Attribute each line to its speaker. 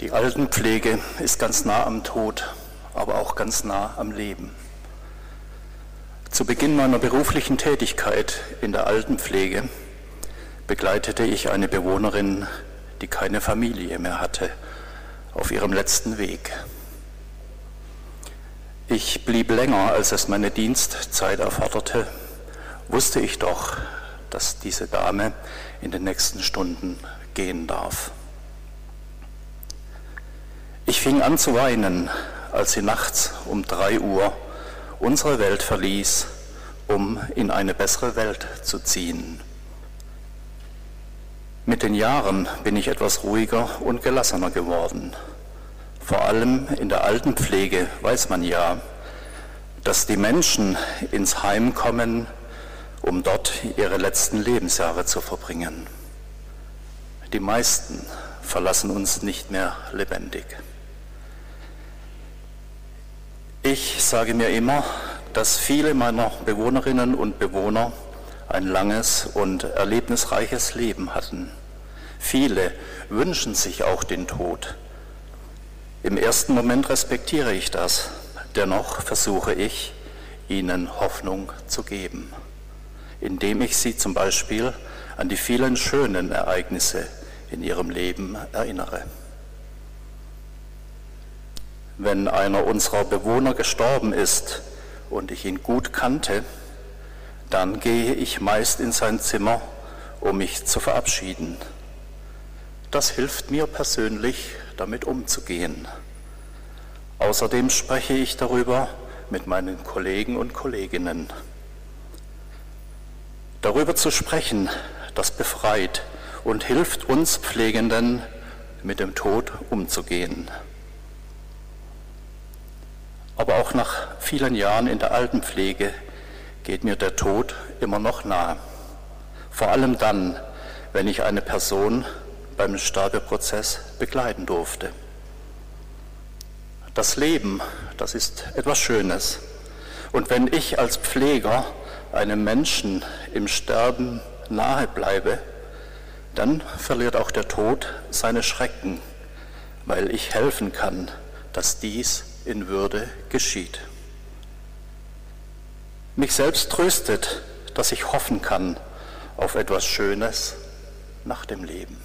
Speaker 1: Die Altenpflege ist ganz nah am Tod, aber auch ganz nah am Leben. Zu Beginn meiner beruflichen Tätigkeit in der Altenpflege begleitete ich eine Bewohnerin, die keine Familie mehr hatte, auf ihrem letzten Weg. Ich blieb länger, als es meine Dienstzeit erforderte, wusste ich doch, dass diese Dame in den nächsten Stunden gehen darf. Fing an zu weinen, als sie nachts um drei Uhr unsere Welt verließ, um in eine bessere Welt zu ziehen. Mit den Jahren bin ich etwas ruhiger und gelassener geworden. Vor allem in der Altenpflege weiß man ja, dass die Menschen ins Heim kommen, um dort ihre letzten Lebensjahre zu verbringen. Die meisten verlassen uns nicht mehr lebendig. Ich sage mir immer, dass viele meiner Bewohnerinnen und Bewohner ein langes und erlebnisreiches Leben hatten. Viele wünschen sich auch den Tod. Im ersten Moment respektiere ich das, dennoch versuche ich, ihnen Hoffnung zu geben, indem ich sie zum Beispiel an die vielen schönen Ereignisse in ihrem Leben erinnere. Wenn einer unserer Bewohner gestorben ist und ich ihn gut kannte, dann gehe ich meist in sein Zimmer, um mich zu verabschieden. Das hilft mir persönlich, damit umzugehen. Außerdem spreche ich darüber mit meinen Kollegen und Kolleginnen. Darüber zu sprechen, das befreit und hilft uns Pflegenden, mit dem Tod umzugehen. Aber auch nach vielen Jahren in der Altenpflege geht mir der Tod immer noch nahe. Vor allem dann, wenn ich eine Person beim Sterbeprozess begleiten durfte. Das Leben, das ist etwas Schönes. Und wenn ich als Pfleger einem Menschen im Sterben nahe bleibe, dann verliert auch der Tod seine Schrecken, weil ich helfen kann, dass dies in Würde geschieht. Mich selbst tröstet, dass ich hoffen kann auf etwas Schönes nach dem Leben.